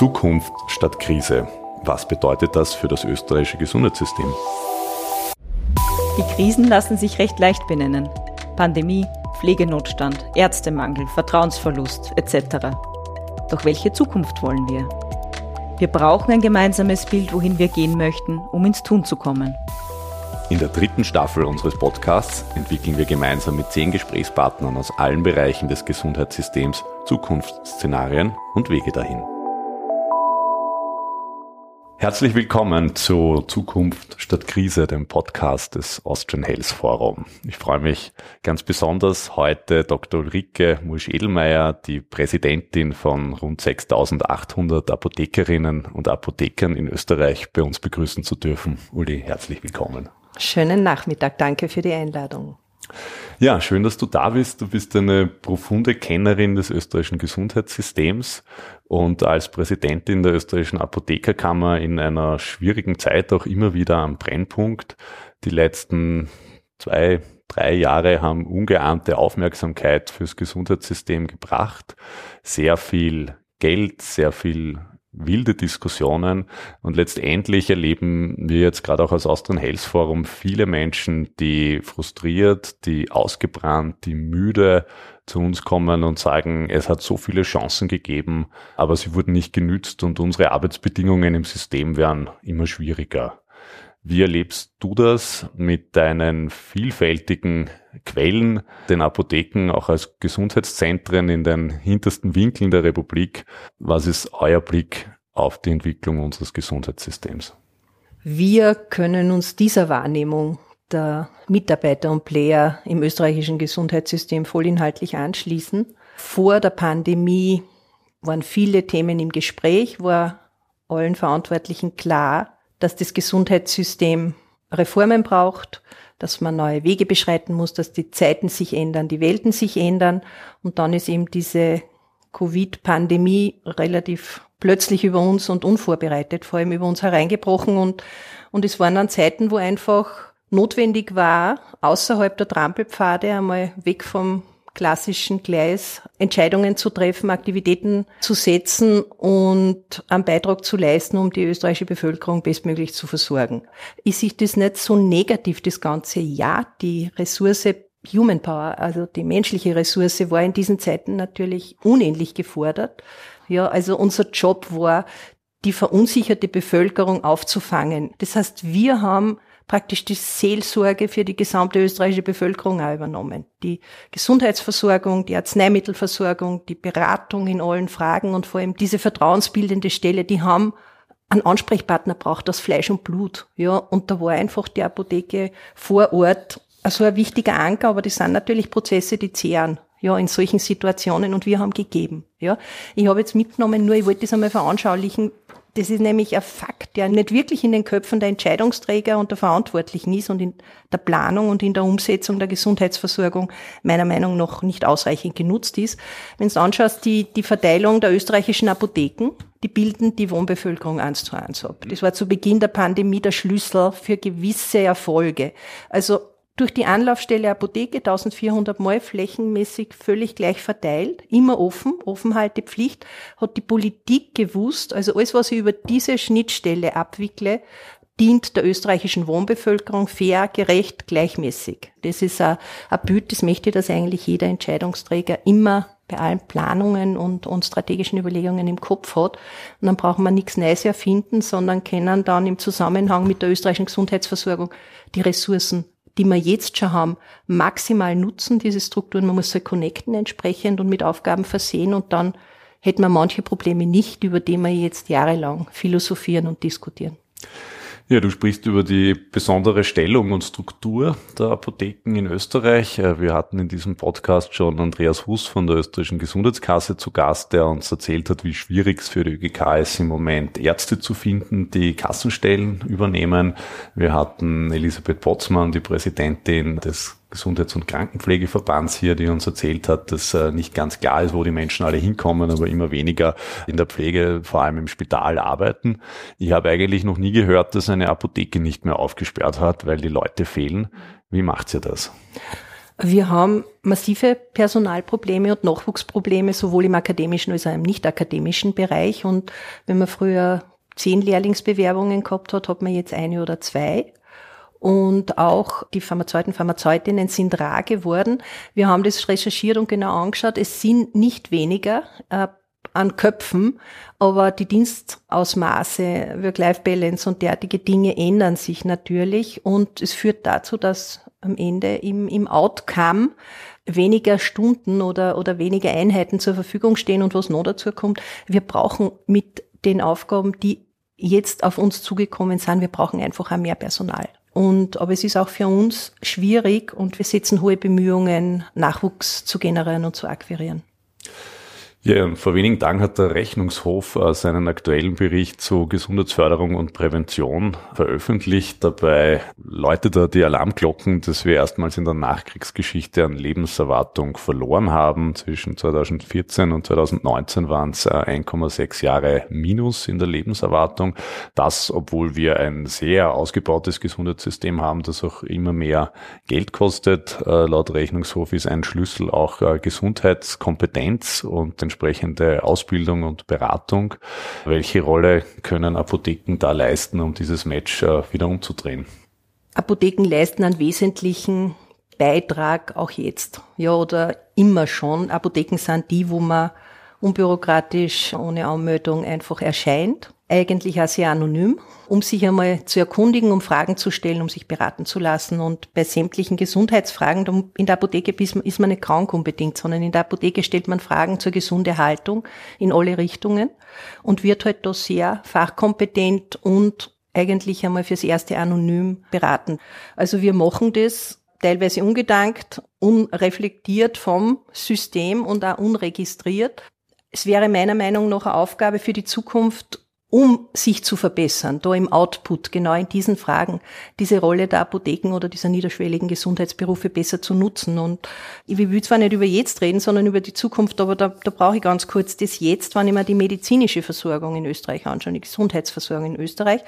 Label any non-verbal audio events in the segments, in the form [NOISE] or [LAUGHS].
Zukunft statt Krise. Was bedeutet das für das österreichische Gesundheitssystem? Die Krisen lassen sich recht leicht benennen. Pandemie, Pflegenotstand, Ärztemangel, Vertrauensverlust etc. Doch welche Zukunft wollen wir? Wir brauchen ein gemeinsames Bild, wohin wir gehen möchten, um ins Tun zu kommen. In der dritten Staffel unseres Podcasts entwickeln wir gemeinsam mit zehn Gesprächspartnern aus allen Bereichen des Gesundheitssystems Zukunftsszenarien und Wege dahin. Herzlich willkommen zu Zukunft statt Krise, dem Podcast des Austrian Health Forum. Ich freue mich ganz besonders heute Dr. Ulrike Mursch-Edelmeier, die Präsidentin von rund 6800 Apothekerinnen und Apothekern in Österreich bei uns begrüßen zu dürfen. Uli, herzlich willkommen. Schönen Nachmittag, danke für die Einladung. Ja, schön, dass du da bist. Du bist eine profunde Kennerin des österreichischen Gesundheitssystems und als Präsidentin der österreichischen Apothekerkammer in einer schwierigen Zeit auch immer wieder am Brennpunkt. Die letzten zwei, drei Jahre haben ungeahnte Aufmerksamkeit fürs Gesundheitssystem gebracht. Sehr viel Geld, sehr viel wilde Diskussionen und letztendlich erleben wir jetzt gerade auch als Austrian Health Forum viele Menschen, die frustriert, die ausgebrannt, die müde zu uns kommen und sagen, es hat so viele Chancen gegeben, aber sie wurden nicht genützt und unsere Arbeitsbedingungen im System werden immer schwieriger. Wie erlebst du das mit deinen vielfältigen Quellen, den Apotheken, auch als Gesundheitszentren in den hintersten Winkeln der Republik? Was ist euer Blick auf die Entwicklung unseres Gesundheitssystems? Wir können uns dieser Wahrnehmung der Mitarbeiter und Player im österreichischen Gesundheitssystem vollinhaltlich anschließen. Vor der Pandemie waren viele Themen im Gespräch, war allen Verantwortlichen klar, dass das Gesundheitssystem Reformen braucht, dass man neue Wege beschreiten muss, dass die Zeiten sich ändern, die Welten sich ändern. Und dann ist eben diese Covid-Pandemie relativ plötzlich über uns und unvorbereitet vor allem über uns hereingebrochen. Und, und es waren dann Zeiten, wo einfach notwendig war, außerhalb der Trampelpfade einmal weg vom klassischen Gleis Entscheidungen zu treffen, Aktivitäten zu setzen und einen Beitrag zu leisten, um die österreichische Bevölkerung bestmöglich zu versorgen. Ist sich das nicht so negativ, das Ganze? Ja, die Ressource Human Power, also die menschliche Ressource, war in diesen Zeiten natürlich unendlich gefordert. Ja, also unser Job war, die verunsicherte Bevölkerung aufzufangen. Das heißt, wir haben praktisch die Seelsorge für die gesamte österreichische Bevölkerung auch übernommen. Die Gesundheitsversorgung, die Arzneimittelversorgung, die Beratung in allen Fragen und vor allem diese vertrauensbildende Stelle, die haben einen Ansprechpartner braucht aus Fleisch und Blut. Ja, und da war einfach die Apotheke vor Ort so ein wichtiger Anker, aber das sind natürlich Prozesse, die zehren. Ja, in solchen Situationen und wir haben gegeben. Ja, ich habe jetzt mitgenommen, nur ich wollte das einmal veranschaulichen, das ist nämlich ein Fakt, der nicht wirklich in den Köpfen der Entscheidungsträger und der Verantwortlichen ist und in der Planung und in der Umsetzung der Gesundheitsversorgung meiner Meinung nach nicht ausreichend genutzt ist. Wenn du anschaust, die, die Verteilung der österreichischen Apotheken, die bilden die Wohnbevölkerung eins zu eins ab. Das war zu Beginn der Pandemie der Schlüssel für gewisse Erfolge. Also durch die Anlaufstelle Apotheke 1400 Mal flächenmäßig völlig gleich verteilt, immer offen, Offenhaltepflicht, hat die Politik gewusst, also alles, was ich über diese Schnittstelle abwickle, dient der österreichischen Wohnbevölkerung fair, gerecht, gleichmäßig. Das ist ein, ein Bild, das möchte, dass eigentlich jeder Entscheidungsträger immer bei allen Planungen und, und strategischen Überlegungen im Kopf hat. Und dann brauchen wir nichts Neues erfinden, sondern können dann im Zusammenhang mit der österreichischen Gesundheitsversorgung die Ressourcen die wir jetzt schon haben, maximal nutzen, diese Strukturen. Man muss sie connecten entsprechend und mit Aufgaben versehen und dann hätten wir manche Probleme nicht, über die wir jetzt jahrelang philosophieren und diskutieren. Ja, du sprichst über die besondere Stellung und Struktur der Apotheken in Österreich. Äh, wir hatten in diesem Podcast schon Andreas Huss von der österreichischen Gesundheitskasse zu Gast, der uns erzählt hat, wie schwierig es für die ÖGK ist, im Moment Ärzte zu finden, die Kassenstellen übernehmen. Wir hatten Elisabeth Potzmann, die Präsidentin des Gesundheits- und Krankenpflegeverbands hier, die uns erzählt hat, dass äh, nicht ganz klar ist, wo die Menschen alle hinkommen, aber immer weniger in der Pflege, vor allem im Spital arbeiten. Ich habe eigentlich noch nie gehört, dass eine Apotheke nicht mehr aufgesperrt hat, weil die Leute fehlen. Wie macht ihr das? Wir haben massive Personalprobleme und Nachwuchsprobleme, sowohl im akademischen als auch im nicht-akademischen Bereich. Und wenn man früher zehn Lehrlingsbewerbungen gehabt hat, hat man jetzt eine oder zwei. Und auch die Pharmazeuten, Pharmazeutinnen sind rar geworden. Wir haben das recherchiert und genau angeschaut. Es sind nicht weniger äh, an Köpfen, aber die Dienstausmaße, Work-Life-Balance und derartige Dinge ändern sich natürlich und es führt dazu, dass am Ende im, im Outcome weniger Stunden oder, oder weniger Einheiten zur Verfügung stehen und was noch dazu kommt, wir brauchen mit den Aufgaben, die jetzt auf uns zugekommen sind, wir brauchen einfach auch mehr Personal. Und, aber es ist auch für uns schwierig und wir setzen hohe Bemühungen, Nachwuchs zu generieren und zu akquirieren. Ja, vor wenigen Tagen hat der Rechnungshof äh, seinen aktuellen Bericht zu Gesundheitsförderung und Prävention veröffentlicht. Dabei läutet er die Alarmglocken, dass wir erstmals in der Nachkriegsgeschichte an Lebenserwartung verloren haben. Zwischen 2014 und 2019 waren es 1,6 Jahre Minus in der Lebenserwartung. Das, obwohl wir ein sehr ausgebautes Gesundheitssystem haben, das auch immer mehr Geld kostet. Äh, laut Rechnungshof ist ein Schlüssel auch äh, Gesundheitskompetenz und entsprechende Ausbildung und Beratung. Welche Rolle können Apotheken da leisten, um dieses Match äh, wieder umzudrehen? Apotheken leisten einen wesentlichen Beitrag auch jetzt. Ja, oder immer schon. Apotheken sind die, wo man unbürokratisch, ohne Anmeldung einfach erscheint eigentlich auch sehr anonym, um sich einmal zu erkundigen, um Fragen zu stellen, um sich beraten zu lassen. Und bei sämtlichen Gesundheitsfragen, in der Apotheke ist man nicht krank unbedingt, sondern in der Apotheke stellt man Fragen zur gesunden Haltung in alle Richtungen und wird halt da sehr fachkompetent und eigentlich einmal fürs erste anonym beraten. Also wir machen das teilweise ungedankt, unreflektiert vom System und auch unregistriert. Es wäre meiner Meinung nach eine Aufgabe für die Zukunft, um sich zu verbessern, da im Output, genau in diesen Fragen, diese Rolle der Apotheken oder dieser niederschwelligen Gesundheitsberufe besser zu nutzen. Und ich will zwar nicht über jetzt reden, sondern über die Zukunft, aber da, da brauche ich ganz kurz das jetzt, wenn ich mir die medizinische Versorgung in Österreich anschaue, die Gesundheitsversorgung in Österreich,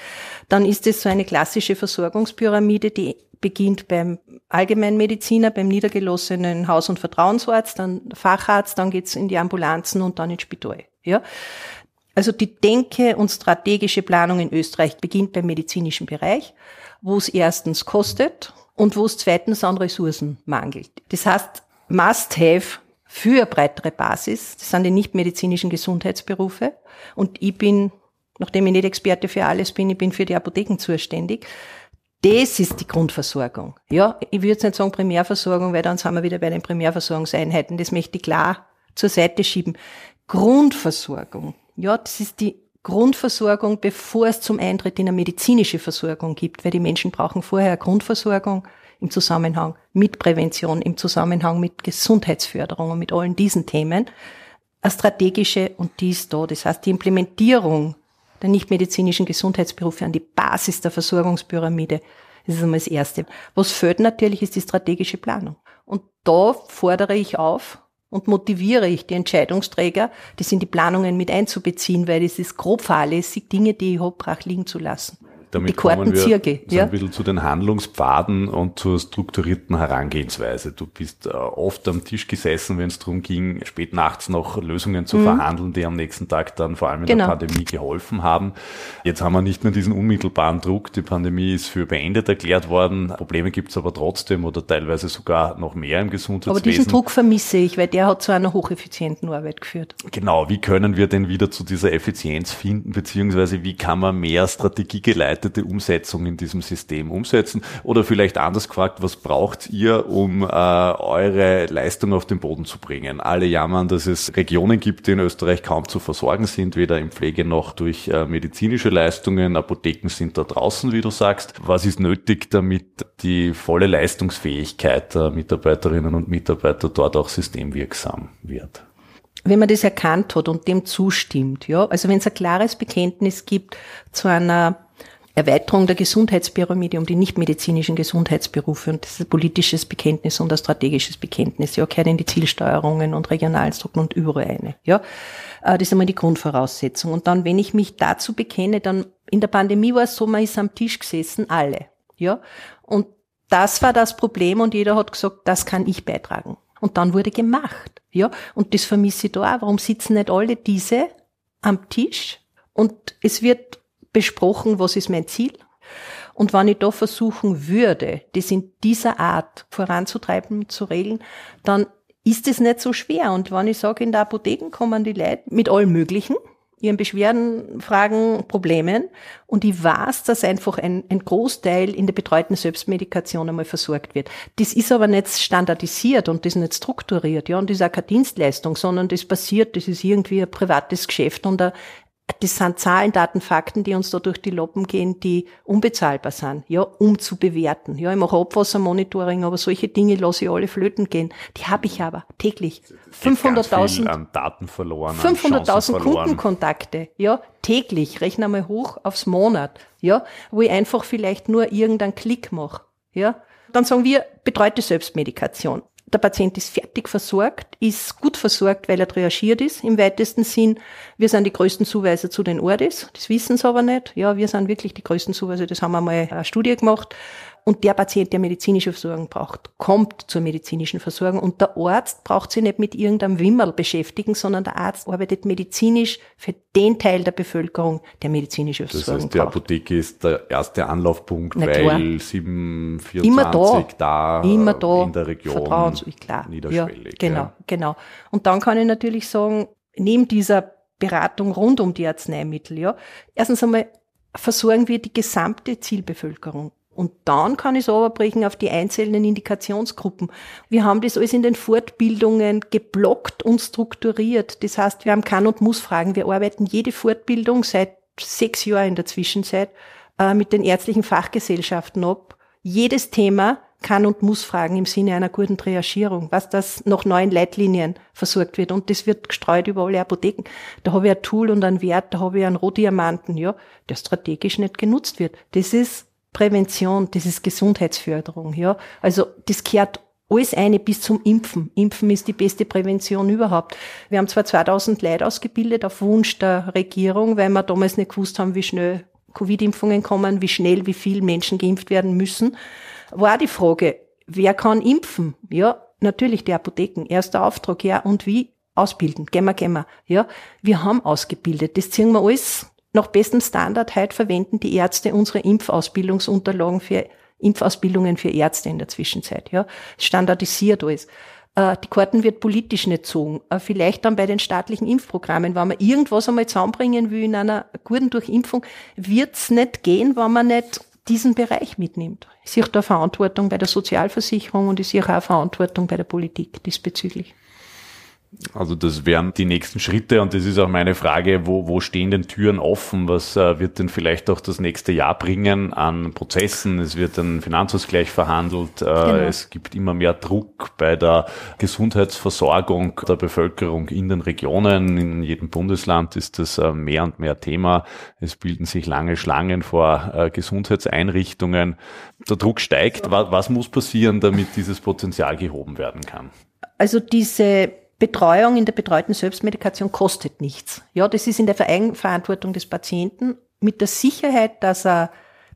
dann ist es so eine klassische Versorgungspyramide, die beginnt beim Allgemeinmediziner, beim niedergelassenen Haus- und Vertrauensarzt, dann Facharzt, dann geht's in die Ambulanzen und dann ins Spital. Ja, also die Denke und strategische Planung in Österreich beginnt beim medizinischen Bereich, wo es erstens kostet und wo es zweitens an Ressourcen mangelt. Das heißt, Must-Have für breitere Basis, das sind die nichtmedizinischen Gesundheitsberufe. Und ich bin, nachdem ich nicht Experte für alles bin, ich bin für die Apotheken zuständig. Das ist die Grundversorgung. Ja, ich würde jetzt nicht sagen Primärversorgung, weil dann sind wir wieder bei den Primärversorgungseinheiten. Das möchte ich klar zur Seite schieben. Grundversorgung ja, das ist die Grundversorgung, bevor es zum Eintritt in eine medizinische Versorgung gibt, weil die Menschen brauchen vorher Grundversorgung im Zusammenhang mit Prävention, im Zusammenhang mit Gesundheitsförderung und mit allen diesen Themen. Eine strategische und die ist da. Das heißt, die Implementierung der nichtmedizinischen Gesundheitsberufe an die Basis der Versorgungspyramide, das ist einmal das Erste. Was fehlt natürlich, ist die strategische Planung. Und da fordere ich auf, und motiviere ich die Entscheidungsträger, das in die Planungen mit einzubeziehen, weil es ist grob fahrlässig, Dinge, die ich habe, brach liegen zu lassen damit die kommen wir so ja? ein bisschen zu den Handlungspfaden und zur strukturierten Herangehensweise. Du bist äh, oft am Tisch gesessen, wenn es darum ging, spät nachts noch Lösungen zu mhm. verhandeln, die am nächsten Tag dann vor allem in genau. der Pandemie geholfen haben. Jetzt haben wir nicht mehr diesen unmittelbaren Druck. Die Pandemie ist für beendet erklärt worden. Probleme gibt es aber trotzdem oder teilweise sogar noch mehr im Gesundheitswesen. Aber diesen Druck vermisse ich, weil der hat zu einer hocheffizienten Arbeit geführt. Genau. Wie können wir denn wieder zu dieser Effizienz finden, beziehungsweise wie kann man mehr strategiegeleitet geleitete Umsetzung in diesem System umsetzen? Oder vielleicht anders gefragt, was braucht ihr, um äh, eure Leistung auf den Boden zu bringen? Alle jammern, dass es Regionen gibt, die in Österreich kaum zu versorgen sind, weder in Pflege noch durch äh, medizinische Leistungen. Apotheken sind da draußen, wie du sagst. Was ist nötig, damit die volle Leistungsfähigkeit der Mitarbeiterinnen und Mitarbeiter dort auch systemwirksam wird? wenn man das erkannt hat und dem zustimmt, ja, also wenn es ein klares Bekenntnis gibt zu einer Erweiterung der Gesundheitspyramide um die nichtmedizinischen Gesundheitsberufe und das ist ein politisches Bekenntnis und ein strategisches Bekenntnis. Ja, gehört in die Zielsteuerungen und regionalen Strukturen und überall eine. Ja, äh, das ist einmal die Grundvoraussetzung. Und dann, wenn ich mich dazu bekenne, dann in der Pandemie war es so, man ist am Tisch gesessen, alle. Ja, und das war das Problem und jeder hat gesagt, das kann ich beitragen. Und dann wurde gemacht. Ja, und das vermisse ich da auch. Warum sitzen nicht alle diese am Tisch und es wird besprochen, was ist mein Ziel? Und wenn ich da versuchen würde, das in dieser Art voranzutreiben, zu regeln, dann ist es nicht so schwer. Und wenn ich sage, in der Apotheken kommen die Leute mit allem Möglichen, ihren Beschwerden, Fragen, Problemen. Und ich weiß, dass einfach ein, ein Großteil in der betreuten Selbstmedikation einmal versorgt wird. Das ist aber nicht standardisiert und das nicht strukturiert, ja, und das ist auch keine Dienstleistung, sondern das passiert, das ist irgendwie ein privates Geschäft und ein, das sind Zahlen, Daten, Fakten, die uns da durch die Loppen gehen, die unbezahlbar sind, ja, um zu bewerten. Ja, ich mache Abwassermonitoring, aber solche Dinge lasse ich alle flöten gehen. Die habe ich aber täglich. 500.000 Daten verloren. 500.000 Kundenkontakte, ja, täglich. Rechne mal hoch aufs Monat, ja, wo ich einfach vielleicht nur irgendeinen Klick mache, ja. Dann sagen wir betreute Selbstmedikation der Patient ist fertig versorgt, ist gut versorgt, weil er triagiert ist, im weitesten Sinn. Wir sind die größten Zuweiser zu den Ordis, das wissen sie aber nicht. Ja, wir sind wirklich die größten Zuweiser, das haben wir mal eine Studie gemacht. Und der Patient, der medizinische Versorgung braucht, kommt zur medizinischen Versorgung. Und der Arzt braucht sich nicht mit irgendeinem Wimmerl beschäftigen, sondern der Arzt arbeitet medizinisch für den Teil der Bevölkerung, der medizinische Versorgung Das heißt, die braucht. Apotheke ist der erste Anlaufpunkt, Na weil klar. 724 immer da, da, immer da, in der Region Vertrauens, klar, niederschwellig. Ja, genau, ja. genau. Und dann kann ich natürlich sagen, neben dieser Beratung rund um die Arzneimittel, ja, erstens einmal versorgen wir die gesamte Zielbevölkerung. Und dann kann ich es runterbrechen auf die einzelnen Indikationsgruppen. Wir haben das alles in den Fortbildungen geblockt und strukturiert. Das heißt, wir haben Kann- und Muss-Fragen. Wir arbeiten jede Fortbildung seit sechs Jahren in der Zwischenzeit äh, mit den ärztlichen Fachgesellschaften ab. Jedes Thema kann und muss fragen im Sinne einer guten Triagierung, was das nach neuen Leitlinien versorgt wird. Und das wird gestreut über alle Apotheken. Da habe ich ein Tool und einen Wert, da habe ich einen Rohdiamanten, ja, der strategisch nicht genutzt wird. Das ist Prävention, das ist Gesundheitsförderung, ja. Also, das gehört alles eine bis zum Impfen. Impfen ist die beste Prävention überhaupt. Wir haben zwar 2000 Leute ausgebildet auf Wunsch der Regierung, weil wir damals nicht gewusst haben, wie schnell Covid-Impfungen kommen, wie schnell, wie viel Menschen geimpft werden müssen. War die Frage, wer kann impfen? Ja, natürlich die Apotheken. Erster Auftrag, ja, und wie? Ausbilden. Gehen wir, gehen wir. Ja, wir haben ausgebildet. Das ziehen wir alles nach bestem Standard. Heute verwenden die Ärzte unsere Impfausbildungsunterlagen für Impfausbildungen für Ärzte in der Zwischenzeit. Ja, standardisiert alles. Äh, Die Karten wird politisch nicht zogen. Äh, Vielleicht dann bei den staatlichen Impfprogrammen, wenn man irgendwas einmal zusammenbringen will in einer guten Durchimpfung, wird's nicht gehen, wenn man nicht diesen Bereich mitnimmt. Ich sehe da Verantwortung bei der Sozialversicherung und ich sehe auch Verantwortung bei der Politik diesbezüglich. Also das wären die nächsten Schritte und das ist auch meine Frage, wo, wo stehen denn Türen offen? Was äh, wird denn vielleicht auch das nächste Jahr bringen an Prozessen? Es wird ein Finanzausgleich verhandelt. Äh, Genau. Es gibt immer mehr Druck bei der Gesundheitsversorgung der Bevölkerung in den Regionen. In jedem Bundesland ist das äh, mehr und mehr Thema. Es bilden sich lange Schlangen vor äh, Gesundheitseinrichtungen. Der Druck steigt. Was, was muss passieren, damit dieses Potenzial gehoben werden kann? Also diese Betreuung in der betreuten Selbstmedikation kostet nichts. Ja, das ist in der Eigenverantwortung des Patienten mit der Sicherheit, dass er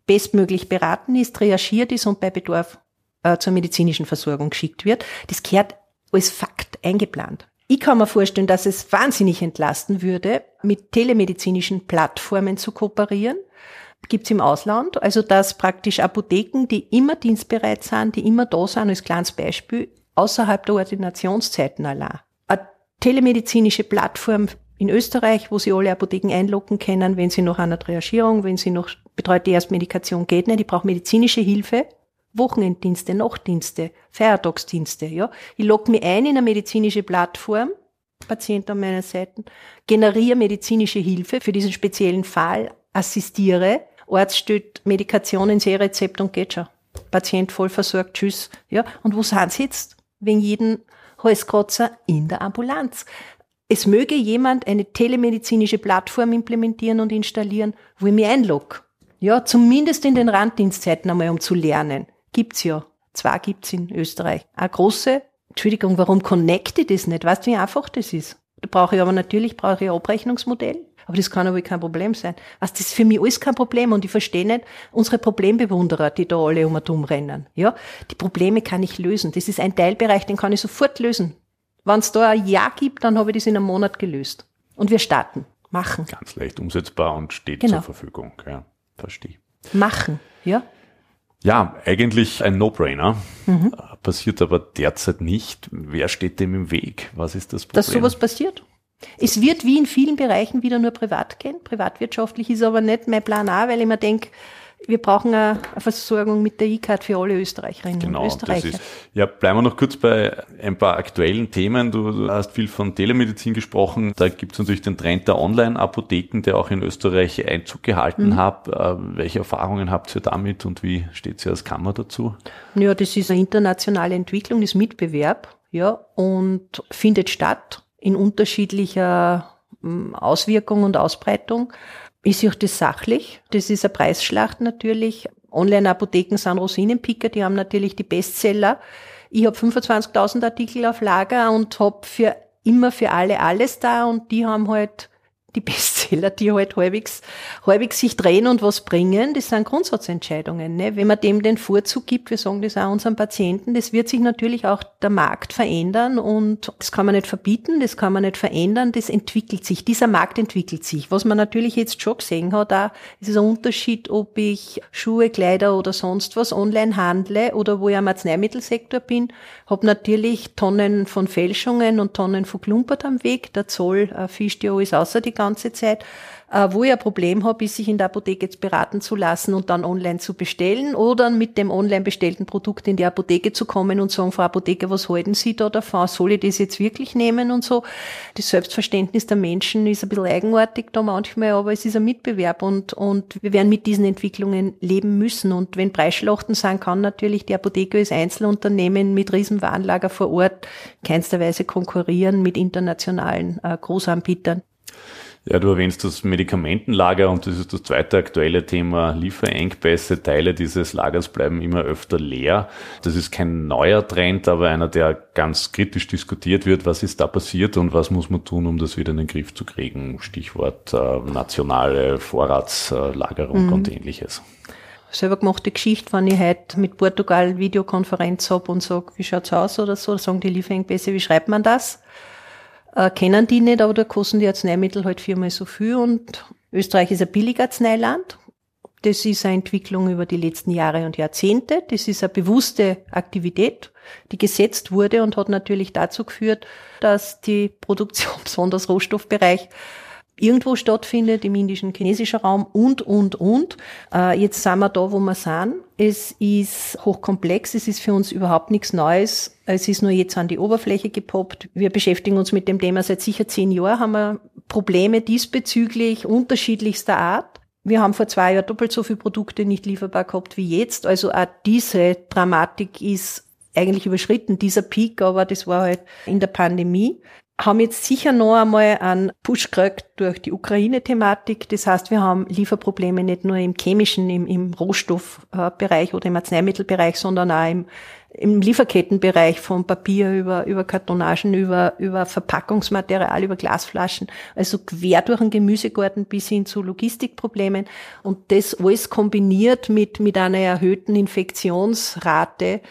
bestmöglich beraten ist, reagiert ist und bei Bedarf äh, zur medizinischen Versorgung geschickt wird. Das gehört als Fakt eingeplant. Ich kann mir vorstellen, dass es wahnsinnig entlasten würde, mit telemedizinischen Plattformen zu kooperieren. Gibt's im Ausland, also dass praktisch Apotheken, die immer dienstbereit sind, die immer da sind, als kleines Beispiel, außerhalb der Ordinationszeiten allein. Telemedizinische Plattform in Österreich, wo sie alle Apotheken einloggen können, wenn sie noch einer Triagierung, wenn sie noch betreute Erstmedikation geht nicht, ich brauche medizinische Hilfe, Wochenenddienste, Nachtdienste, Feiertagsdienste, ja. Ich logge mich ein in eine medizinische Plattform, Patient an meiner Seite, generiere medizinische Hilfe für diesen speziellen Fall, assistiere, Arzt stellt Medikation ins E-Rezept und geht schon. Patient voll versorgt, tschüss. Ja, und wo sind sie jetzt? Wegen jeden Halskratzer in der Ambulanz. Es möge jemand eine telemedizinische Plattform implementieren und installieren, wo ich mich einlogge. Ja, zumindest in den Randdienstzeiten einmal, um zu lernen. Gibt's ja. Zwei gibt's in Österreich. Eine große, Entschuldigung, warum connecte ich das nicht? Weißt du, wie einfach das ist? Da brauche ich aber natürlich, brauche ich ein Abrechnungsmodell, Aber das kann aber kein Problem sein. Also das ist für mich alles kein Problem und ich verstehe nicht unsere Problembewunderer, die da alle um und um rennen. Ja, die Probleme kann ich lösen. Das ist ein Teilbereich, den kann ich sofort lösen. Wenn es da ein Ja gibt, dann habe ich das in einem Monat gelöst. Und wir starten, machen. Ganz leicht umsetzbar und steht genau. zur Verfügung. Ja, verstehe. Machen, ja. Ja, eigentlich ein No-Brainer. Mhm. Passiert aber derzeit nicht. Wer steht dem im Weg? Was ist das Problem? Dass sowas passiert. Es wird wie in vielen Bereichen wieder nur privat gehen. Privatwirtschaftlich ist aber nicht mein Plan A, weil ich mir denke, wir brauchen eine Versorgung mit der E-Card für alle Österreicherinnen genau, und Österreicher. Das ist, ja, bleiben wir noch kurz bei ein paar aktuellen Themen. Du, du hast viel von Telemedizin gesprochen. Da gibt es natürlich den Trend der Online-Apotheken, der auch in Österreich Einzug gehalten mhm. hat. Äh, welche Erfahrungen habt ihr damit und wie steht ihr als Kammer dazu? Ja, das ist eine internationale Entwicklung, das Mitbewerb, ja, und findet statt in unterschiedlicher hm, Auswirkung und Ausbreitung. Ich sehe das sachlich. Das ist eine Preisschlacht natürlich. Online-Apotheken sind Rosinenpicker, die haben natürlich die Bestseller. Ich habe 25.000 Artikel auf Lager und habe für immer für alle alles da und die haben halt die [LAUGHS] Bestseller, die halt halbwegs, halbwegs sich drehen und was bringen, das sind Grundsatzentscheidungen. Ne? Wenn man dem den Vorzug gibt, wir sagen das auch unseren Patienten, das wird sich natürlich auch der Markt verändern und das kann man nicht verbieten, das kann man nicht verändern, das entwickelt sich. Dieser Markt entwickelt sich. Was man natürlich jetzt schon gesehen hat, da ist es ein Unterschied, ob ich Schuhe, Kleider oder sonst was online handle oder wo ich am Arzneimittelsektor bin, habe natürlich Tonnen von Fälschungen und Tonnen von Klumpert am Weg. Der Zoll äh, fischt ja alles außer die ganze Zeit. Äh, wo ich ein Problem habe, ist, sich in der Apotheke jetzt beraten zu lassen und dann online zu bestellen oder mit dem online bestellten Produkt in die Apotheke zu kommen und sagen, Frau Apotheker, was halten Sie da davon? Soll ich das jetzt wirklich nehmen und so? Das Selbstverständnis der Menschen ist ein bisschen eigenartig da manchmal, aber es ist ein Mitbewerb und, und wir werden mit diesen Entwicklungen leben müssen. Und wenn Preisschlachten sind, kann natürlich die Apotheke als Einzelunternehmen mit Riesenwarenlager vor Ort keinster Weise konkurrieren mit internationalen äh, Großanbietern. Ja, du erwähnst das Medikamentenlager und das ist das zweite aktuelle Thema Lieferengpässe. Teile dieses Lagers bleiben immer öfter leer. Das ist kein neuer Trend, aber einer, der ganz kritisch diskutiert wird. Was ist da passiert und was muss man tun, um das wieder in den Griff zu kriegen? Stichwort äh, nationale Vorratslagerung mhm. und ähnliches selber gemachte Geschichte, wenn ich heute mit Portugal Videokonferenz habe und sage, wie schaut's aus oder so, sagen die Lieferengpässe, wie schreibt man das? Äh, kennen die nicht, aber da kosten die Arzneimittel halt viermal so viel und Österreich ist ein Billigarzneiland. Das ist eine Entwicklung über die letzten Jahre und Jahrzehnte. Das ist eine bewusste Aktivität, die gesetzt wurde und hat natürlich dazu geführt, dass die Produktion, [LAUGHS] besonders Rohstoffbereich, irgendwo stattfindet, im indischen, chinesischen Raum und, und, und. Äh, jetzt sind wir da, wo wir sind. Es ist hochkomplex, es ist für uns überhaupt nichts Neues. Es ist nur jetzt an die Oberfläche gepoppt. Wir beschäftigen uns mit dem Thema seit sicher zehn Jahren, haben wir Probleme diesbezüglich unterschiedlichster Art. Wir haben vor zwei Jahren doppelt so viele Produkte nicht lieferbar gehabt wie jetzt. Also auch diese Dramatik ist eigentlich überschritten, dieser Peak, aber das war halt in der Pandemie haben jetzt sicher noch einmal einen Push gekriegt durch die Ukraine-Thematik. Das heißt, wir haben Lieferprobleme nicht nur im chemischen, im, im Rohstoffbereich oder im Arzneimittelbereich, sondern auch im, im Lieferkettenbereich von Papier über, über Kartonagen, über, über Verpackungsmaterial, über Glasflaschen, also quer durch den Gemüsegarten bis hin zu Logistikproblemen. Und das alles kombiniert mit, mit einer erhöhten Infektionsrate.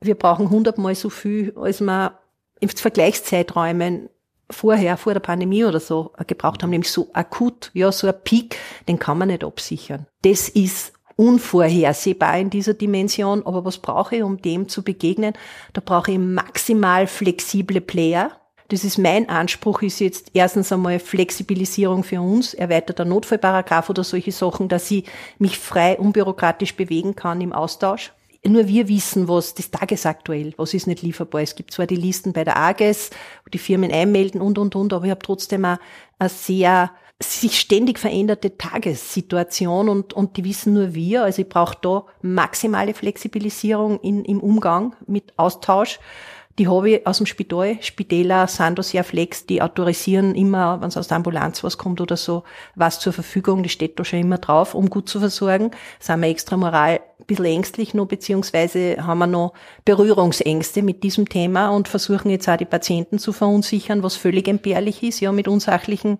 Wir brauchen hundertmal so viel, als man in Vergleichszeiträumen vorher, vor der Pandemie oder so gebraucht haben, nämlich so akut, ja, so ein Peak, den kann man nicht absichern. Das ist unvorhersehbar in dieser Dimension, aber was brauche ich, um dem zu begegnen? Da brauche ich maximal flexible Player. Das ist mein Anspruch, ist jetzt erstens einmal Flexibilisierung für uns, erweiterter Notfallparagraph oder solche Sachen, dass ich mich frei, unbürokratisch bewegen kann im Austausch nur wir wissen, was das tagesaktuell, was ist nicht lieferbar. Es gibt zwar die Listen bei der AGES, wo die Firmen einmelden und, und, und, aber ich habe trotzdem eine, eine sehr sich ständig veränderte Tagessituation und, und die wissen nur wir. Also ich brauche da maximale Flexibilisierung in, im Umgang mit Austausch. Die habe ich aus dem Spital. Spitäler sind da sehr flex. Die autorisieren immer, wenn es aus der Ambulanz was kommt oder so, was zur Verfügung. Die steht da schon immer drauf, um gut zu versorgen. Sind wir extra moral ein bisschen ängstlich noch, beziehungsweise haben wir noch Berührungsängste mit diesem Thema und versuchen jetzt auch die Patienten zu verunsichern, was völlig entbehrlich ist, ja, mit unsachlichen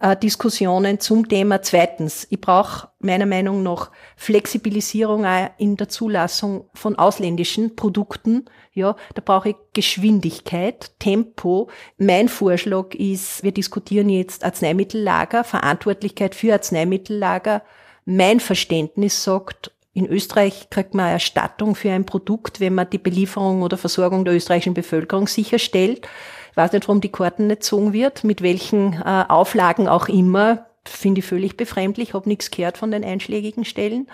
äh, Diskussionen zum Thema. Zweitens, ich brauche meiner Meinung nach Flexibilisierung in der Zulassung von ausländischen Produkten. Ja, da brauche ich Geschwindigkeit, Tempo. Mein Vorschlag ist, wir diskutieren jetzt Arzneimittellager, Verantwortlichkeit für Arzneimittellager. Mein Verständnis sagt, in Österreich kriegt man Erstattung für ein Produkt, wenn man die Belieferung oder Versorgung der österreichischen Bevölkerung sicherstellt. Weiß nicht, warum die Karten nicht gezogen wird, mit welchen äh, Auflagen auch immer. Finde ich völlig befremdlich, habe nichts gehört von den einschlägigen Stellen.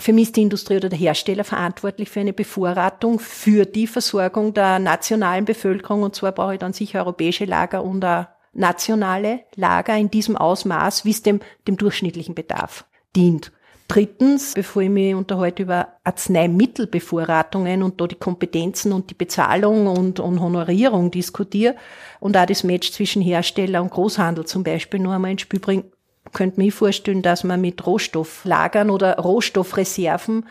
Für mich ist die Industrie oder der Hersteller verantwortlich für eine Bevorratung für die Versorgung der nationalen Bevölkerung. Und zwar brauche ich dann sicher europäische Lager und auch nationale Lager in diesem Ausmaß, wie es dem, dem durchschnittlichen Bedarf dient. Drittens, bevor ich mich unterhalte über Arzneimittelbevorratungen und da die Kompetenzen und die Bezahlung und, und Honorierung diskutiere und auch das Match zwischen Hersteller und Großhandel zum Beispiel nur einmal ins Spiel bringe, könnte mir vorstellen, dass man mit Rohstofflagern oder Rohstoffreserven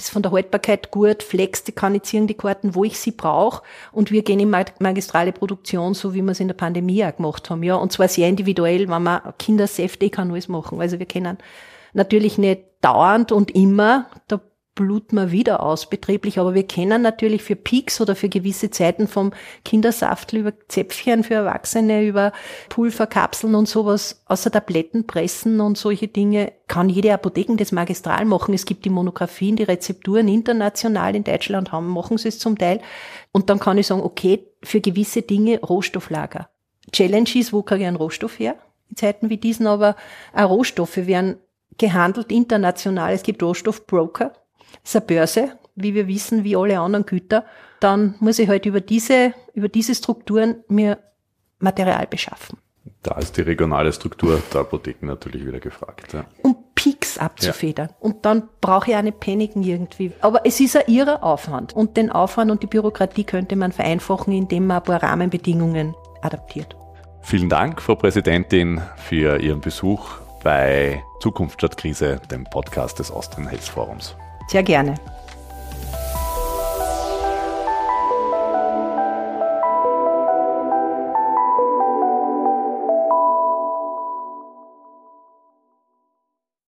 das von der Haltbarkeit gut flex, die kann ich ziehen, die Karten, wo ich sie brauche. Und wir gehen in magistrale Produktion, so wie wir es in der Pandemie auch gemacht haben. Ja, und zwar sehr individuell, wenn man Kindersäfte, kann alles machen. Also wir können natürlich nicht dauernd und immer, da bluten wir wieder aus betrieblich, aber wir kennen natürlich für Peaks oder für gewisse Zeiten vom Kindersaftel über Zäpfchen für Erwachsene, über Pulverkapseln und sowas, außer Tabletten pressen und solche Dinge, kann jede Apotheken das magistral machen. Es gibt die Monographien, die Rezepturen international in Deutschland haben, machen sie es zum Teil. Und dann kann ich sagen, okay, für gewisse Dinge Rohstofflager. Challenge ist, wo kriege ich einen Rohstoff her? In Zeiten wie diesen aber auch Rohstoffe werden gehandelt international. Es gibt Rohstoffbroker. Das ist eine Börse, wie wir wissen, wie alle anderen Güter. Dann muss ich halt über diese, über diese Strukturen mir Material beschaffen. Da ist die regionale Struktur der Apotheken natürlich wieder gefragt. Ja. Um Peaks abzufedern. Ja. Und dann brauche ich auch nicht paniken irgendwie. Aber es ist ein irrer Aufwand. Und den Aufwand und die Bürokratie könnte man vereinfachen, indem man ein paar Rahmenbedingungen adaptiert. Vielen Dank, Frau Präsidentin, für Ihren Besuch bei Zukunft statt Krise, dem Podcast des Austrian Health Forums. Sehr gerne.